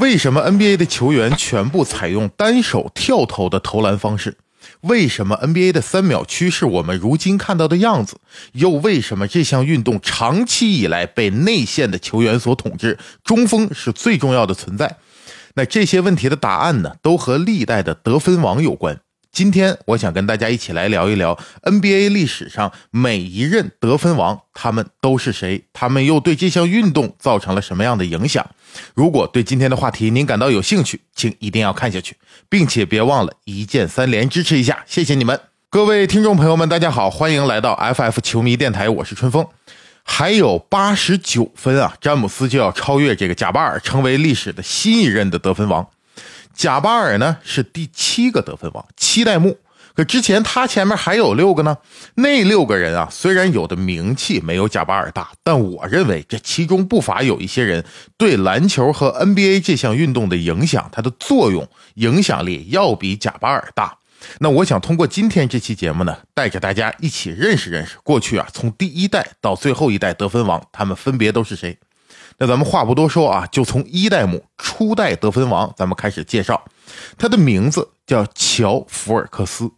为什么 NBA 的球员全部采用单手跳投的投篮方式？为什么 NBA 的三秒区是我们如今看到的样子？又为什么这项运动长期以来被内线的球员所统治？中锋是最重要的存在。那这些问题的答案呢，都和历代的得分王有关。今天我想跟大家一起来聊一聊 NBA 历史上每一任得分王，他们都是谁？他们又对这项运动造成了什么样的影响？如果对今天的话题您感到有兴趣，请一定要看下去，并且别忘了一键三连支持一下，谢谢你们！各位听众朋友们，大家好，欢迎来到 FF 球迷电台，我是春风。还有八十九分啊，詹姆斯就要超越这个贾巴尔，成为历史的新一任的得分王。贾巴尔呢是第七个得分王，七代目。可之前他前面还有六个呢。那六个人啊，虽然有的名气没有贾巴尔大，但我认为这其中不乏有一些人对篮球和 NBA 这项运动的影响，它的作用、影响力要比贾巴尔大。那我想通过今天这期节目呢，带着大家一起认识认识过去啊，从第一代到最后一代得分王，他们分别都是谁。那咱们话不多说啊，就从一代目初代得分王，咱们开始介绍。他的名字叫乔·福尔克斯，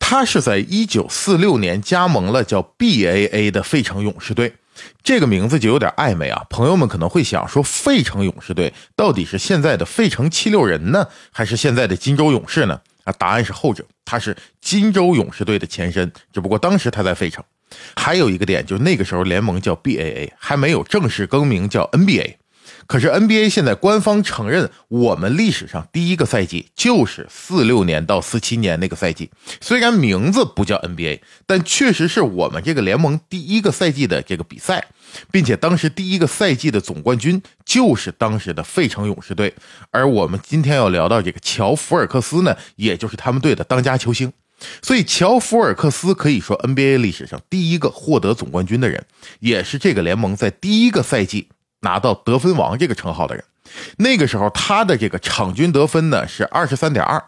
他是在一九四六年加盟了叫 BAA 的费城勇士队。这个名字就有点暧昧啊，朋友们可能会想说，费城勇士队到底是现在的费城七六人呢，还是现在的金州勇士呢？啊，答案是后者，他是金州勇士队的前身，只不过当时他在费城。还有一个点，就是那个时候联盟叫 BAA，还没有正式更名叫 NBA。可是 NBA 现在官方承认，我们历史上第一个赛季就是四六年到四七年那个赛季。虽然名字不叫 NBA，但确实是我们这个联盟第一个赛季的这个比赛，并且当时第一个赛季的总冠军就是当时的费城勇士队。而我们今天要聊到这个乔·福尔克斯呢，也就是他们队的当家球星。所以，乔·福尔克斯可以说 NBA 历史上第一个获得总冠军的人，也是这个联盟在第一个赛季拿到得分王这个称号的人。那个时候，他的这个场均得分呢是二十三点二。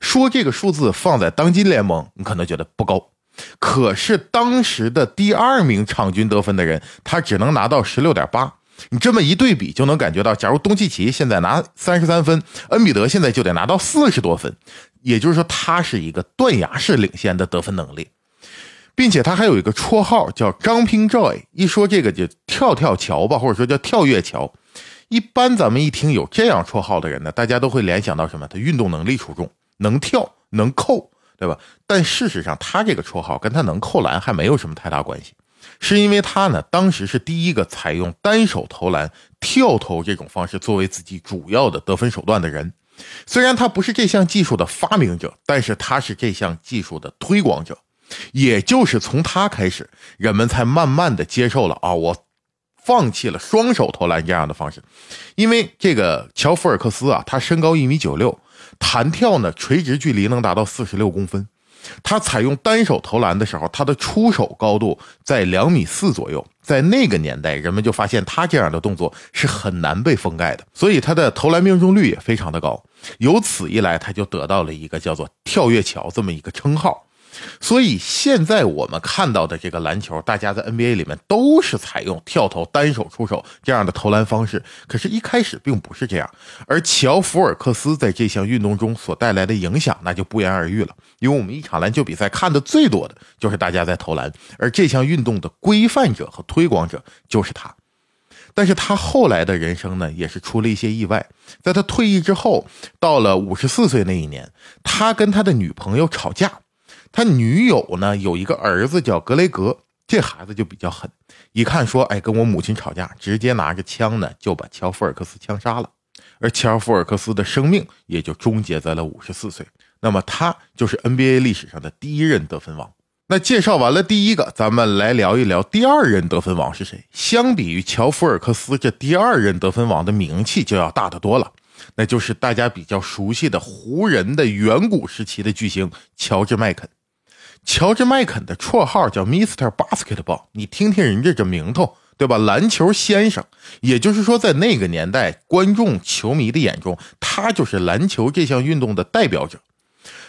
说这个数字放在当今联盟，你可能觉得不高，可是当时的第二名场均得分的人，他只能拿到十六点八。你这么一对比，就能感觉到，假如东契奇现在拿三十三分，恩比德现在就得拿到四十多分。也就是说，他是一个断崖式领先的得分能力，并且他还有一个绰号叫“张平 Joy”。一说这个就跳跳桥吧，或者说叫跳跃桥。一般咱们一听有这样绰号的人呢，大家都会联想到什么？他运动能力出众，能跳能扣，对吧？但事实上，他这个绰号跟他能扣篮还没有什么太大关系，是因为他呢，当时是第一个采用单手投篮、跳投这种方式作为自己主要的得分手段的人。虽然他不是这项技术的发明者，但是他是这项技术的推广者。也就是从他开始，人们才慢慢的接受了啊，我放弃了双手投篮这样的方式。因为这个乔福尔克斯啊，他身高一米九六，弹跳呢垂直距离能达到四十六公分。他采用单手投篮的时候，他的出手高度在两米四左右。在那个年代，人们就发现他这样的动作是很难被封盖的，所以他的投篮命中率也非常的高。由此一来，他就得到了一个叫做“跳跃桥”这么一个称号。所以现在我们看到的这个篮球，大家在 NBA 里面都是采用跳投、单手出手这样的投篮方式。可是，一开始并不是这样。而乔·福尔克斯在这项运动中所带来的影响，那就不言而喻了。因为我们一场篮球比赛看的最多的就是大家在投篮，而这项运动的规范者和推广者就是他。但是他后来的人生呢，也是出了一些意外。在他退役之后，到了五十四岁那一年，他跟他的女朋友吵架。他女友呢有一个儿子叫格雷格，这孩子就比较狠，一看说，哎，跟我母亲吵架，直接拿着枪呢就把乔·福尔克斯枪杀了，而乔·福尔克斯的生命也就终结在了五十四岁。那么他就是 NBA 历史上的第一任得分王。那介绍完了第一个，咱们来聊一聊第二任得分王是谁。相比于乔·福尔克斯，这第二任得分王的名气就要大得多了。那就是大家比较熟悉的湖人的远古时期的巨星乔治·麦肯。乔治·麦肯的绰号叫 Mister Basketball，你听听人家这名头，对吧？篮球先生，也就是说，在那个年代，观众、球迷的眼中，他就是篮球这项运动的代表者。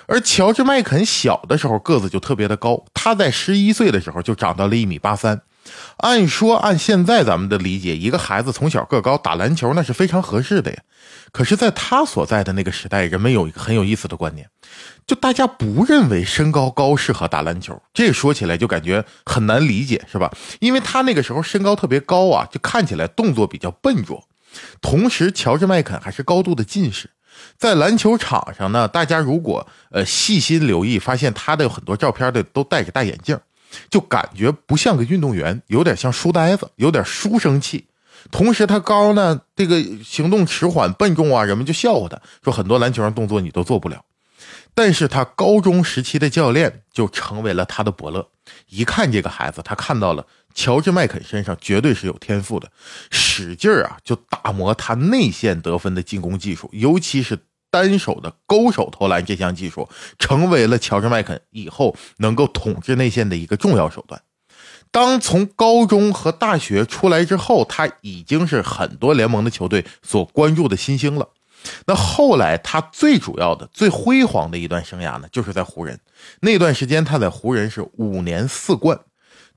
而乔治·麦肯小的时候个子就特别的高，他在十一岁的时候就长到了一米八三，按说按现在咱们的理解，一个孩子从小个高打篮球那是非常合适的呀。可是，在他所在的那个时代，人们有一个很有意思的观念，就大家不认为身高高适合打篮球。这说起来就感觉很难理解，是吧？因为他那个时候身高特别高啊，就看起来动作比较笨拙。同时，乔治麦肯还是高度的近视，在篮球场上呢，大家如果呃细心留意，发现他的很多照片的都戴着大眼镜，就感觉不像个运动员，有点像书呆子，有点书生气。同时，他高呢，这个行动迟缓、笨重啊，人们就笑话他，说很多篮球上动作你都做不了。但是他高中时期的教练就成为了他的伯乐。一看这个孩子，他看到了乔治麦肯身上绝对是有天赋的，使劲儿啊，就打磨他内线得分的进攻技术，尤其是单手的勾手投篮这项技术，成为了乔治麦肯以后能够统治内线的一个重要手段。当从高中和大学出来之后，他已经是很多联盟的球队所关注的新星了。那后来他最主要的、最辉煌的一段生涯呢，就是在湖人。那段时间他在湖人是五年四冠。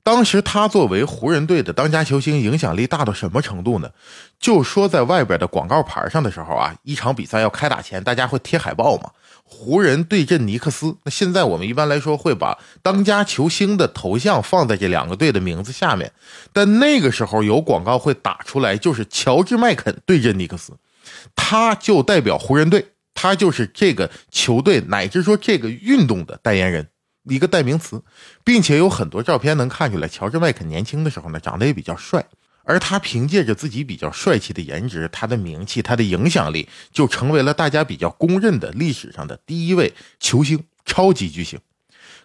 当时他作为湖人队的当家球星，影响力大到什么程度呢？就说在外边的广告牌上的时候啊，一场比赛要开打前，大家会贴海报嘛。湖人对阵尼克斯，那现在我们一般来说会把当家球星的头像放在这两个队的名字下面，但那个时候有广告会打出来，就是乔治麦肯对阵尼克斯，他就代表湖人队，他就是这个球队乃至说这个运动的代言人。一个代名词，并且有很多照片能看出来，乔治麦肯年轻的时候呢，长得也比较帅。而他凭借着自己比较帅气的颜值，他的名气，他的影响力，就成为了大家比较公认的历史上的第一位球星，超级巨星。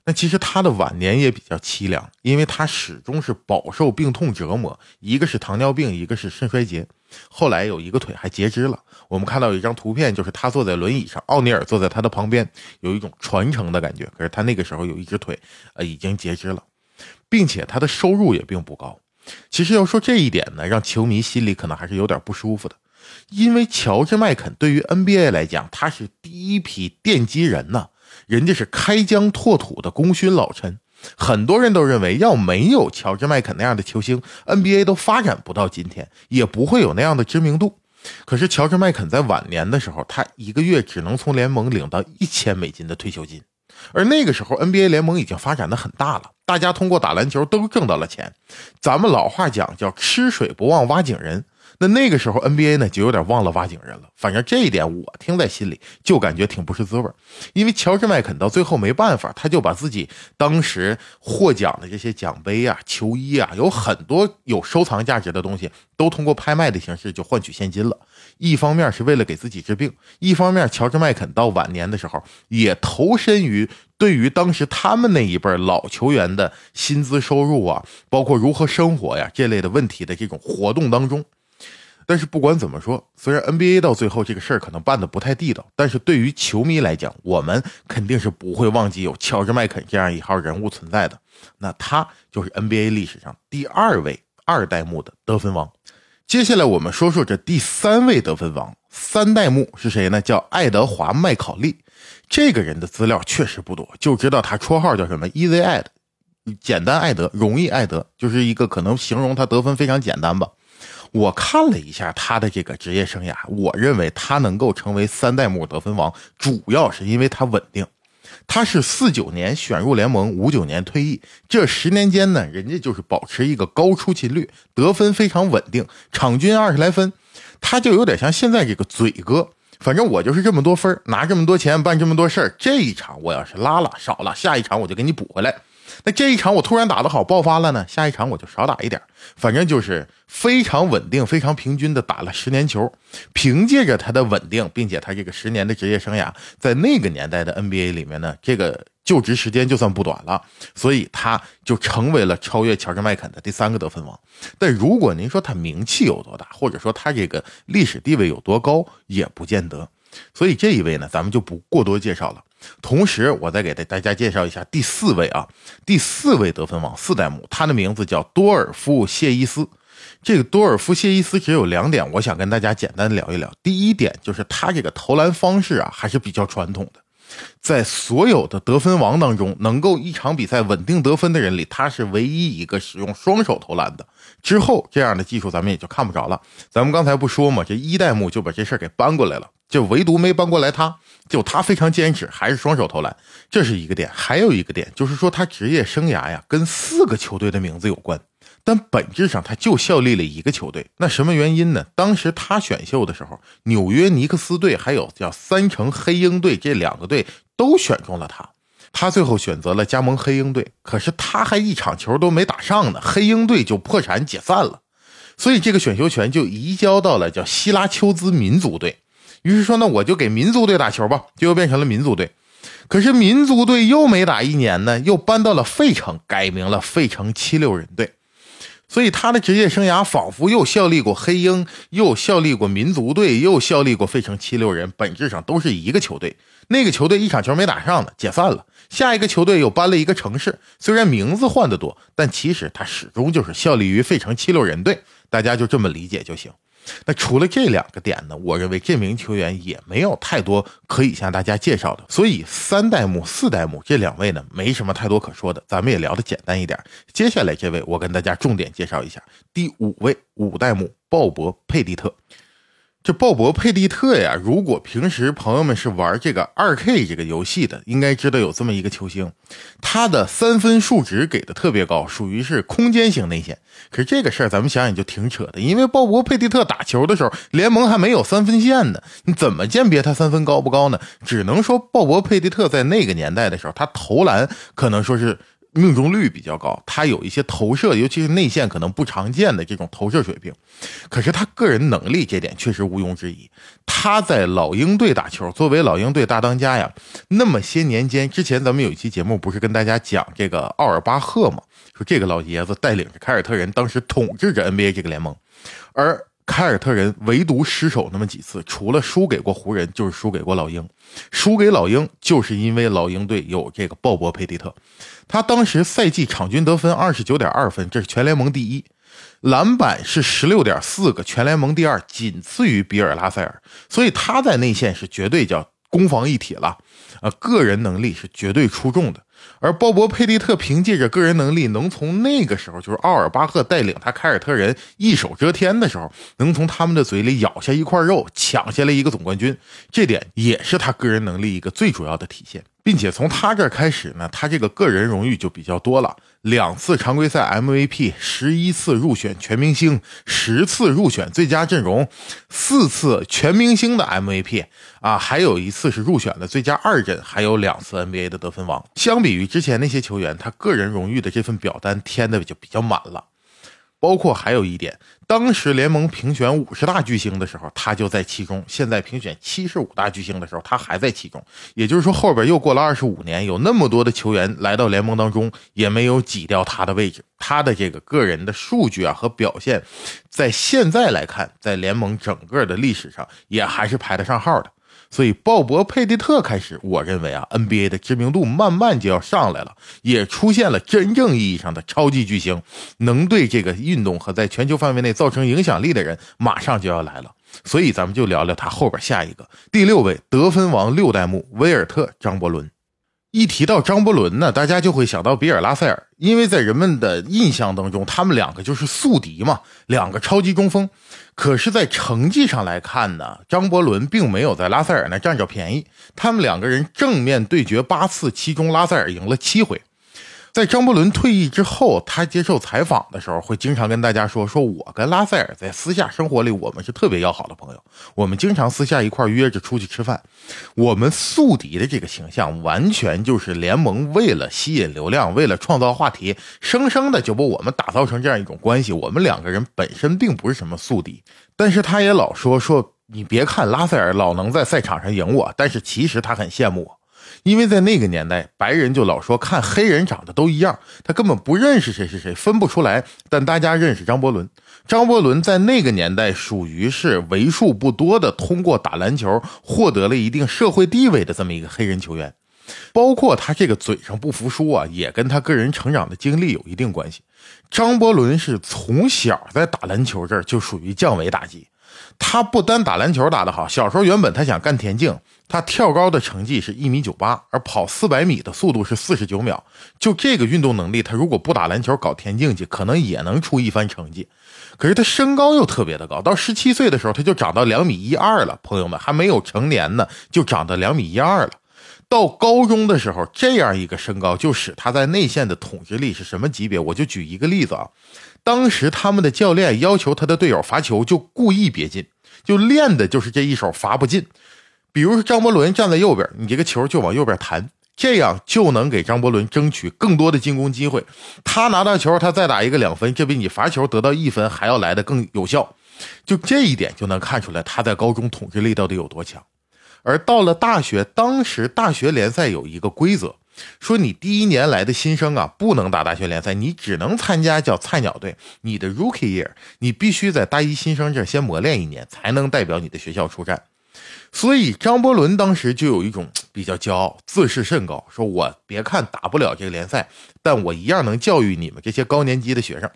那其实他的晚年也比较凄凉，因为他始终是饱受病痛折磨，一个是糖尿病，一个是肾衰竭，后来有一个腿还截肢了。我们看到有一张图片，就是他坐在轮椅上，奥尼尔坐在他的旁边，有一种传承的感觉。可是他那个时候有一只腿，呃，已经截肢了，并且他的收入也并不高。其实要说这一点呢，让球迷心里可能还是有点不舒服的，因为乔治麦肯对于 NBA 来讲，他是第一批奠基人呢。人家是开疆拓土的功勋老臣，很多人都认为，要没有乔治麦肯那样的球星，NBA 都发展不到今天，也不会有那样的知名度。可是乔治麦肯在晚年的时候，他一个月只能从联盟领到一千美金的退休金，而那个时候 NBA 联盟已经发展的很大了，大家通过打篮球都挣到了钱。咱们老话讲叫吃水不忘挖井人。那那个时候，NBA 呢就有点忘了挖井人了。反正这一点我听在心里，就感觉挺不是滋味因为乔治麦肯到最后没办法，他就把自己当时获奖的这些奖杯啊、球衣啊，有很多有收藏价值的东西，都通过拍卖的形式就换取现金了。一方面是为了给自己治病，一方面乔治麦肯到晚年的时候也投身于对于当时他们那一辈老球员的薪资收入啊，包括如何生活呀这类的问题的这种活动当中。但是不管怎么说，虽然 NBA 到最后这个事儿可能办的不太地道，但是对于球迷来讲，我们肯定是不会忘记有乔治麦肯这样一号人物存在的。那他就是 NBA 历史上第二位二代目的得分王。接下来我们说说这第三位得分王，三代目是谁呢？叫爱德华麦考利。这个人的资料确实不多，就知道他绰号叫什么 Easy Ed，简单爱德，容易爱德，就是一个可能形容他得分非常简单吧。我看了一下他的这个职业生涯，我认为他能够成为三代目得分王，主要是因为他稳定。他是四九年选入联盟，五九年退役，这十年间呢，人家就是保持一个高出勤率，得分非常稳定，场均二十来分。他就有点像现在这个嘴哥，反正我就是这么多分，拿这么多钱办这么多事儿。这一场我要是拉了少了，下一场我就给你补回来。那这一场我突然打得好爆发了呢，下一场我就少打一点，反正就是非常稳定、非常平均的打了十年球。凭借着他的稳定，并且他这个十年的职业生涯，在那个年代的 NBA 里面呢，这个就职时间就算不短了，所以他就成为了超越乔治麦肯的第三个得分王。但如果您说他名气有多大，或者说他这个历史地位有多高，也不见得。所以这一位呢，咱们就不过多介绍了。同时，我再给大大家介绍一下第四位啊，第四位得分王四代目，他的名字叫多尔夫谢伊斯。这个多尔夫谢伊斯只有两点，我想跟大家简单聊一聊。第一点就是他这个投篮方式啊，还是比较传统的。在所有的得分王当中，能够一场比赛稳定得分的人里，他是唯一一个使用双手投篮的。之后这样的技术咱们也就看不着了。咱们刚才不说嘛，这一代目就把这事给搬过来了，就唯独没搬过来他，就他非常坚持，还是双手投篮，这是一个点。还有一个点就是说，他职业生涯呀，跟四个球队的名字有关。但本质上他就效力了一个球队，那什么原因呢？当时他选秀的时候，纽约尼克斯队还有叫三城黑鹰队这两个队都选中了他，他最后选择了加盟黑鹰队。可是他还一场球都没打上呢，黑鹰队就破产解散了，所以这个选秀权就移交到了叫希拉丘兹民族队。于是说，那我就给民族队打球吧，就又变成了民族队。可是民族队又没打一年呢，又搬到了费城，改名了费城七六人队。所以他的职业生涯仿佛又效力过黑鹰，又效力过民族队，又效力过费城七六人，本质上都是一个球队。那个球队一场球没打上呢，解散了。下一个球队又搬了一个城市，虽然名字换的多，但其实他始终就是效力于费城七六人队。大家就这么理解就行。那除了这两个点呢？我认为这名球员也没有太多可以向大家介绍的，所以三代目、四代目这两位呢，没什么太多可说的，咱们也聊得简单一点。接下来这位，我跟大家重点介绍一下第五位五代目鲍勃·佩蒂特。这鲍勃·佩蒂特呀，如果平时朋友们是玩这个二 K 这个游戏的，应该知道有这么一个球星，他的三分数值给的特别高，属于是空间型内线。可是这个事儿咱们想想就挺扯的，因为鲍勃·佩蒂特打球的时候，联盟还没有三分线呢，你怎么鉴别他三分高不高呢？只能说鲍勃·佩蒂特在那个年代的时候，他投篮可能说是。命中率比较高，他有一些投射，尤其是内线可能不常见的这种投射水平。可是他个人能力这点确实毋庸置疑。他在老鹰队打球，作为老鹰队大当家呀，那么些年间，之前咱们有一期节目不是跟大家讲这个奥尔巴赫吗？说这个老爷子带领着凯尔特人，当时统治着 NBA 这个联盟，而。凯尔特人唯独失手那么几次，除了输给过湖人，就是输给过老鹰。输给老鹰，就是因为老鹰队有这个鲍勃·佩蒂特，他当时赛季场均得分二十九点二分，这是全联盟第一；篮板是十六点四个，全联盟第二，仅次于比尔·拉塞尔。所以他在内线是绝对叫攻防一体了，啊，个人能力是绝对出众的。而鲍勃·佩蒂特凭借着个人能力，能从那个时候就是奥尔巴赫带领他凯尔特人一手遮天的时候，能从他们的嘴里咬下一块肉，抢下来一个总冠军，这点也是他个人能力一个最主要的体现。并且从他这儿开始呢，他这个个人荣誉就比较多了：两次常规赛 MVP，十一次入选全明星，十次入选最佳阵容，四次全明星的 MVP 啊，还有一次是入选的最佳二阵，还有两次 NBA 的得分王。相比于之前那些球员，他个人荣誉的这份表单填的就比较满了。包括还有一点，当时联盟评选五十大巨星的时候，他就在其中；现在评选七十五大巨星的时候，他还在其中。也就是说，后边又过了二十五年，有那么多的球员来到联盟当中，也没有挤掉他的位置。他的这个个人的数据啊和表现，在现在来看，在联盟整个的历史上，也还是排得上号的。所以，鲍勃·佩蒂特开始，我认为啊，NBA 的知名度慢慢就要上来了，也出现了真正意义上的超级巨星，能对这个运动和在全球范围内造成影响力的人，马上就要来了。所以，咱们就聊聊他后边下一个第六位得分王六代目威尔特·张伯伦。一提到张伯伦呢，大家就会想到比尔·拉塞尔，因为在人们的印象当中，他们两个就是宿敌嘛，两个超级中锋。可是，在成绩上来看呢，张伯伦并没有在拉塞尔那占着便宜，他们两个人正面对决八次，其中拉塞尔赢了七回。在张伯伦退役之后，他接受采访的时候会经常跟大家说：“说我跟拉塞尔在私下生活里，我们是特别要好的朋友，我们经常私下一块约着出去吃饭。我们宿敌的这个形象，完全就是联盟为了吸引流量，为了创造话题，生生的就把我们打造成这样一种关系。我们两个人本身并不是什么宿敌，但是他也老说说，你别看拉塞尔老能在赛场上赢我，但是其实他很羡慕我。”因为在那个年代，白人就老说看黑人长得都一样，他根本不认识谁是谁，分不出来。但大家认识张伯伦，张伯伦在那个年代属于是为数不多的通过打篮球获得了一定社会地位的这么一个黑人球员。包括他这个嘴上不服输啊，也跟他个人成长的经历有一定关系。张伯伦是从小在打篮球这儿就属于降维打击。他不单打篮球打得好，小时候原本他想干田径，他跳高的成绩是一米九八，而跑四百米的速度是四十九秒。就这个运动能力，他如果不打篮球搞田径去，可能也能出一番成绩。可是他身高又特别的高，到十七岁的时候他就长到两米一二了。朋友们还没有成年呢，就长到两米一二了。到高中的时候，这样一个身高就使他在内线的统治力是什么级别？我就举一个例子啊。当时他们的教练要求他的队友罚球，就故意别进，就练的就是这一手罚不进。比如说张伯伦站在右边，你这个球就往右边弹，这样就能给张伯伦争取更多的进攻机会。他拿到球，他再打一个两分，这比你罚球得到一分还要来的更有效。就这一点就能看出来他在高中统治力到底有多强。而到了大学，当时大学联赛有一个规则。说你第一年来的新生啊，不能打大学联赛，你只能参加叫菜鸟队。你的 rookie year，你必须在大一新生这先磨练一年，才能代表你的学校出战。所以张伯伦当时就有一种比较骄傲、自视甚高，说我别看打不了这个联赛，但我一样能教育你们这些高年级的学生。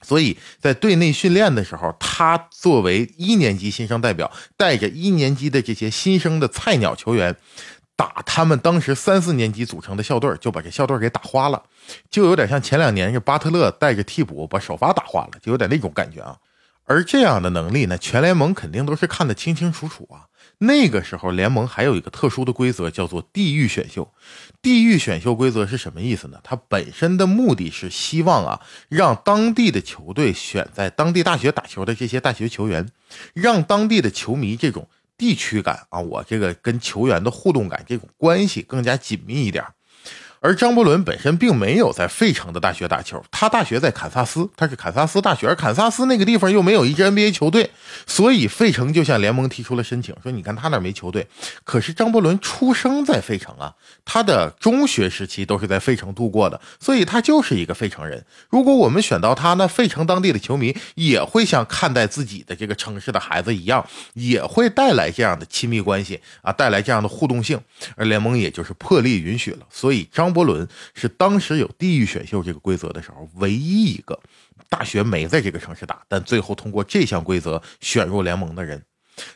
所以在队内训练的时候，他作为一年级新生代表，带着一年级的这些新生的菜鸟球员。打他们当时三四年级组成的校队，就把这校队给打花了，就有点像前两年这巴特勒带着替补把首发打花了，就有点那种感觉啊。而这样的能力呢，全联盟肯定都是看得清清楚楚啊。那个时候联盟还有一个特殊的规则，叫做地域选秀。地域选秀规则是什么意思呢？它本身的目的是希望啊，让当地的球队选在当地大学打球的这些大学球员，让当地的球迷这种。地区感啊，我这个跟球员的互动感，这种关系更加紧密一点。而张伯伦本身并没有在费城的大学打球，他大学在堪萨斯，他是堪萨斯大学，而堪萨斯那个地方又没有一支 NBA 球队，所以费城就向联盟提出了申请，说你看他那没球队，可是张伯伦出生在费城啊，他的中学时期都是在费城度过的，所以他就是一个费城人。如果我们选到他，那费城当地的球迷也会像看待自己的这个城市的孩子一样，也会带来这样的亲密关系啊，带来这样的互动性，而联盟也就是破例允许了，所以张。张伯伦是当时有地域选秀这个规则的时候唯一一个大学没在这个城市打，但最后通过这项规则选入联盟的人。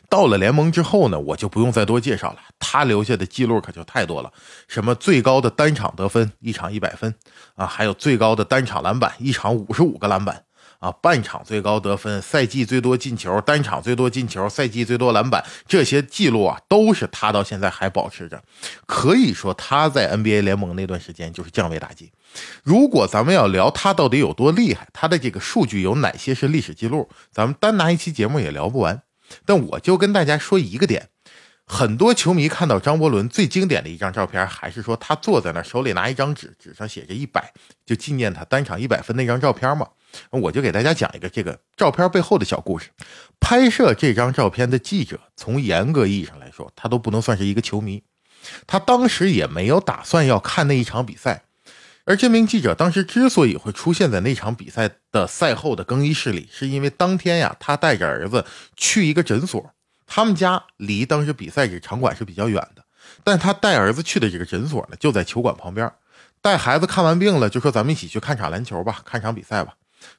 到了联盟之后呢，我就不用再多介绍了，他留下的记录可就太多了，什么最高的单场得分，一场一百分啊，还有最高的单场篮板，一场五十五个篮板。啊，半场最高得分，赛季最多进球，单场最多进球，赛季最多篮板，这些记录啊，都是他到现在还保持着。可以说他在 NBA 联盟那段时间就是降维打击。如果咱们要聊他到底有多厉害，他的这个数据有哪些是历史记录，咱们单拿一期节目也聊不完。但我就跟大家说一个点。很多球迷看到张伯伦最经典的一张照片，还是说他坐在那手里拿一张纸，纸上写着一百，就纪念他单场一百分那张照片嘛。我就给大家讲一个这个照片背后的小故事。拍摄这张照片的记者，从严格意义上来说，他都不能算是一个球迷，他当时也没有打算要看那一场比赛。而这名记者当时之所以会出现在那场比赛的赛后的更衣室里，是因为当天呀，他带着儿子去一个诊所。他们家离当时比赛这场馆是比较远的，但他带儿子去的这个诊所呢，就在球馆旁边。带孩子看完病了，就说咱们一起去看场篮球吧，看场比赛吧。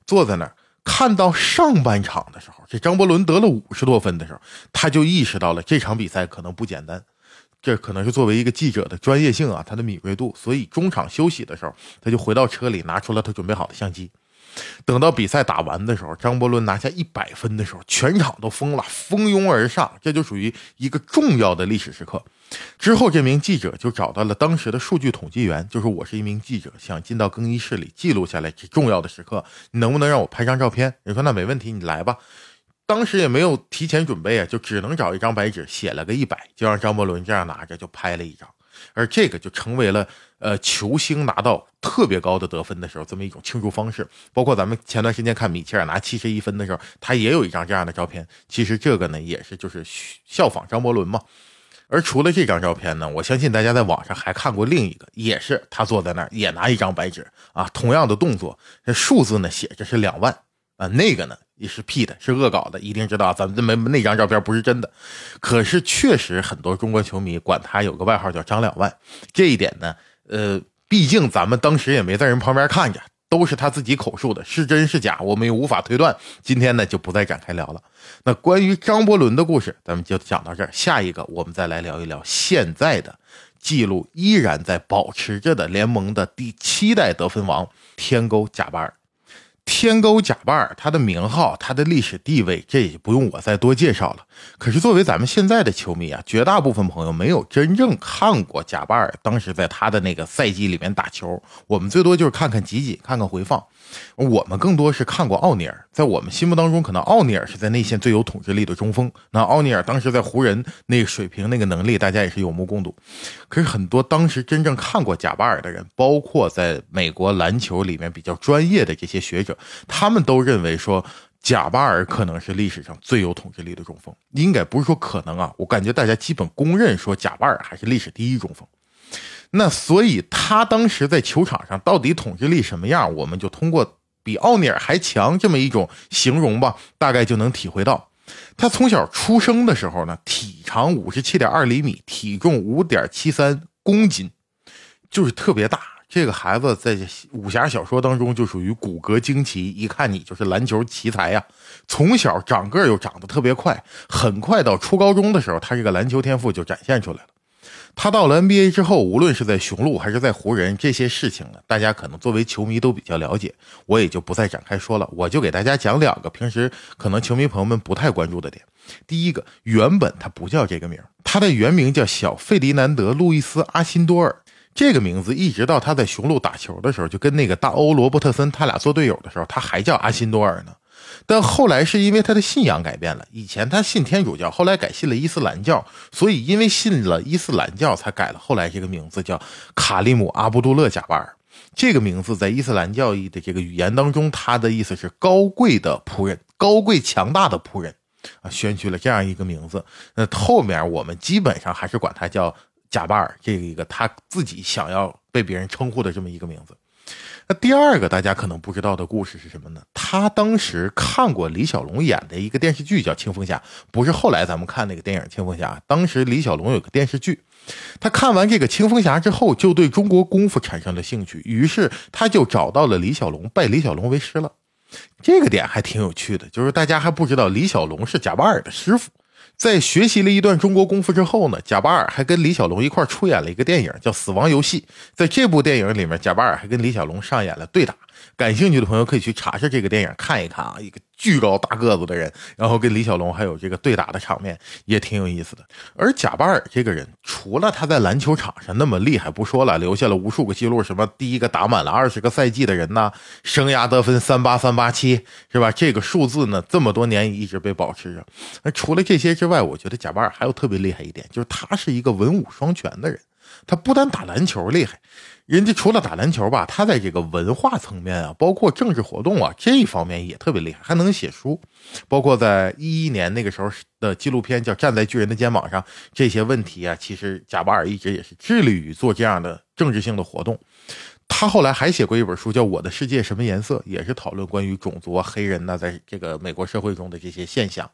坐在那儿看到上半场的时候，这张伯伦得了五十多分的时候，他就意识到了这场比赛可能不简单。这可能是作为一个记者的专业性啊，他的敏锐度。所以中场休息的时候，他就回到车里，拿出了他准备好的相机。等到比赛打完的时候，张伯伦拿下一百分的时候，全场都疯了，蜂拥而上，这就属于一个重要的历史时刻。之后，这名记者就找到了当时的数据统计员，就是我是一名记者，想进到更衣室里记录下来这重要的时刻，你能不能让我拍张照片？人说那没问题，你来吧。当时也没有提前准备啊，就只能找一张白纸，写了个一百，就让张伯伦这样拿着就拍了一张。而这个就成为了，呃，球星拿到特别高的得分的时候这么一种庆祝方式。包括咱们前段时间看米切尔拿七十一分的时候，他也有一张这样的照片。其实这个呢，也是就是效仿张伯伦嘛。而除了这张照片呢，我相信大家在网上还看过另一个，也是他坐在那儿，也拿一张白纸啊，同样的动作，这数字呢写着是两万啊，那个呢。也是 P 的，是恶搞的，一定知道咱们这没那张照片不是真的。可是确实很多中国球迷管他有个外号叫张两万，这一点呢，呃，毕竟咱们当时也没在人旁边看着，都是他自己口述的，是真是假，我们也无法推断。今天呢，就不再展开聊了。那关于张伯伦的故事，咱们就讲到这儿。下一个，我们再来聊一聊现在的记录依然在保持着的联盟的第七代得分王天勾贾巴尔。天勾贾巴尔，他的名号，他的历史地位，这也不用我再多介绍了。可是作为咱们现在的球迷啊，绝大部分朋友没有真正看过贾巴尔当时在他的那个赛季里面打球，我们最多就是看看集锦，看看回放。我们更多是看过奥尼尔，在我们心目当中，可能奥尼尔是在内线最有统治力的中锋。那奥尼尔当时在湖人那个水平、那个能力，大家也是有目共睹。可是很多当时真正看过贾巴尔的人，包括在美国篮球里面比较专业的这些学者，他们都认为说贾巴尔可能是历史上最有统治力的中锋。应该不是说可能啊，我感觉大家基本公认说贾巴尔还是历史第一中锋。那所以他当时在球场上到底统治力什么样，我们就通过比奥尼尔还强这么一种形容吧，大概就能体会到。他从小出生的时候呢，体长五十七点二厘米，体重五点七三公斤，就是特别大。这个孩子在武侠小说当中就属于骨骼惊奇，一看你就是篮球奇才呀。从小长个又长得特别快，很快到初高中的时候，他这个篮球天赋就展现出来了。他到了 NBA 之后，无论是在雄鹿还是在湖人，这些事情呢，大家可能作为球迷都比较了解，我也就不再展开说了。我就给大家讲两个平时可能球迷朋友们不太关注的点。第一个，原本他不叫这个名，他的原名叫小费迪南德·路易斯·阿辛多尔。这个名字一直到他在雄鹿打球的时候，就跟那个大欧·罗伯特森他俩做队友的时候，他还叫阿辛多尔呢。但后来是因为他的信仰改变了，以前他信天主教，后来改信了伊斯兰教，所以因为信了伊斯兰教，才改了后来这个名字叫卡利姆阿卜杜勒贾巴尔。这个名字在伊斯兰教义的这个语言当中，他的意思是高贵的仆人，高贵强大的仆人啊，选取了这样一个名字。那后面我们基本上还是管他叫贾巴尔，这个一个他自己想要被别人称呼的这么一个名字。那第二个大家可能不知道的故事是什么呢？他当时看过李小龙演的一个电视剧叫《青蜂侠》，不是后来咱们看那个电影《青蜂侠》。当时李小龙有个电视剧，他看完这个《青蜂侠》之后，就对中国功夫产生了兴趣，于是他就找到了李小龙，拜李小龙为师了。这个点还挺有趣的，就是大家还不知道李小龙是贾巴尔的师傅。在学习了一段中国功夫之后呢，贾巴尔还跟李小龙一块出演了一个电影，叫《死亡游戏》。在这部电影里面，贾巴尔还跟李小龙上演了对打。感兴趣的朋友可以去查查这个电影看一看啊，一个巨高大个子的人，然后跟李小龙还有这个对打的场面也挺有意思的。而贾巴尔这个人，除了他在篮球场上那么厉害不说了，留下了无数个记录，什么第一个打满了二十个赛季的人呐，生涯得分三八三八七，是吧？这个数字呢，这么多年一直被保持着。那除了这些之外，我觉得贾巴尔还有特别厉害一点，就是他是一个文武双全的人。他不单打篮球厉害。人家除了打篮球吧，他在这个文化层面啊，包括政治活动啊这一方面也特别厉害，还能写书。包括在一一年那个时候的纪录片叫《站在巨人的肩膀上》，这些问题啊，其实贾巴尔一直也是致力于做这样的政治性的活动。他后来还写过一本书叫《我的世界什么颜色》，也是讨论关于种族、黑人呢，在这个美国社会中的这些现象。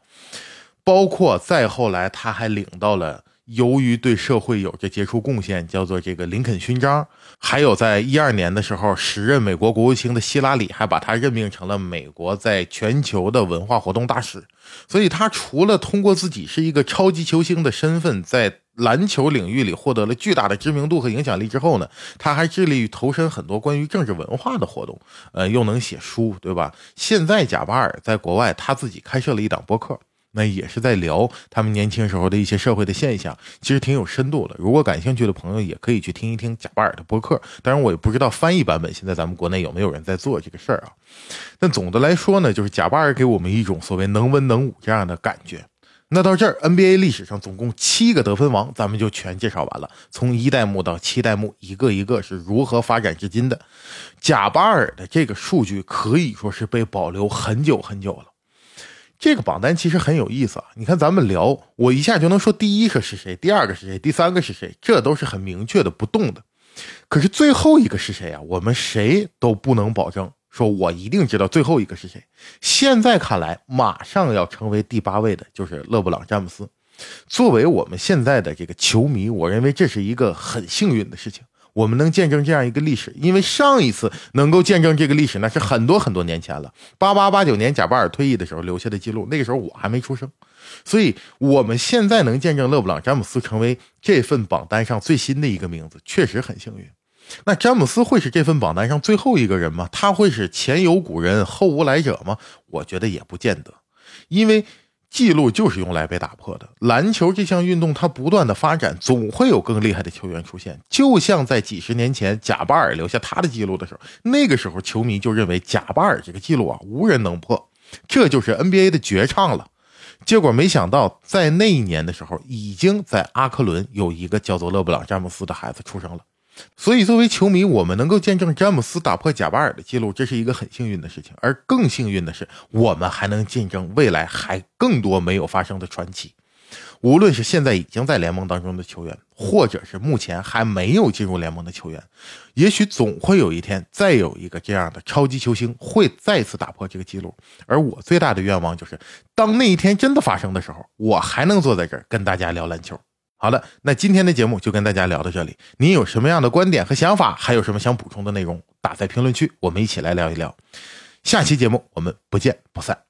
包括再后来，他还领到了。由于对社会有着杰出贡献，叫做这个林肯勋章。还有在一二年的时候，时任美国国务卿的希拉里还把他任命成了美国在全球的文化活动大使。所以，他除了通过自己是一个超级球星的身份，在篮球领域里获得了巨大的知名度和影响力之后呢，他还致力于投身很多关于政治文化的活动。呃，又能写书，对吧？现在贾巴尔在国外，他自己开设了一档播客。那也是在聊他们年轻时候的一些社会的现象，其实挺有深度的。如果感兴趣的朋友，也可以去听一听贾巴尔的播客。当然，我也不知道翻译版本现在咱们国内有没有人在做这个事儿啊。但总的来说呢，就是贾巴尔给我们一种所谓能文能武这样的感觉。那到这儿，NBA 历史上总共七个得分王，咱们就全介绍完了。从一代目到七代目，一个一个是如何发展至今的。贾巴尔的这个数据可以说是被保留很久很久了。这个榜单其实很有意思啊！你看，咱们聊，我一下就能说第一个是谁，第二个是谁，第三个是谁，这都是很明确的、不动的。可是最后一个是谁啊？我们谁都不能保证，说我一定知道最后一个是谁。现在看来，马上要成为第八位的就是勒布朗·詹姆斯。作为我们现在的这个球迷，我认为这是一个很幸运的事情。我们能见证这样一个历史，因为上一次能够见证这个历史，那是很多很多年前了。八八八九年贾巴尔退役的时候留下的记录，那个时候我还没出生，所以我们现在能见证勒布朗詹姆斯成为这份榜单上最新的一个名字，确实很幸运。那詹姆斯会是这份榜单上最后一个人吗？他会是前有古人后无来者吗？我觉得也不见得，因为。记录就是用来被打破的。篮球这项运动，它不断的发展，总会有更厉害的球员出现。就像在几十年前，贾巴尔留下他的记录的时候，那个时候球迷就认为贾巴尔这个记录啊，无人能破，这就是 NBA 的绝唱了。结果没想到，在那一年的时候，已经在阿克伦有一个叫做勒布朗·詹姆斯的孩子出生了。所以，作为球迷，我们能够见证詹姆斯打破贾巴尔的记录，这是一个很幸运的事情。而更幸运的是，我们还能见证未来还更多没有发生的传奇。无论是现在已经在联盟当中的球员，或者是目前还没有进入联盟的球员，也许总会有一天，再有一个这样的超级球星会再次打破这个记录。而我最大的愿望就是，当那一天真的发生的时候，我还能坐在这儿跟大家聊篮球。好的，那今天的节目就跟大家聊到这里。您有什么样的观点和想法？还有什么想补充的内容？打在评论区，我们一起来聊一聊。下期节目我们不见不散。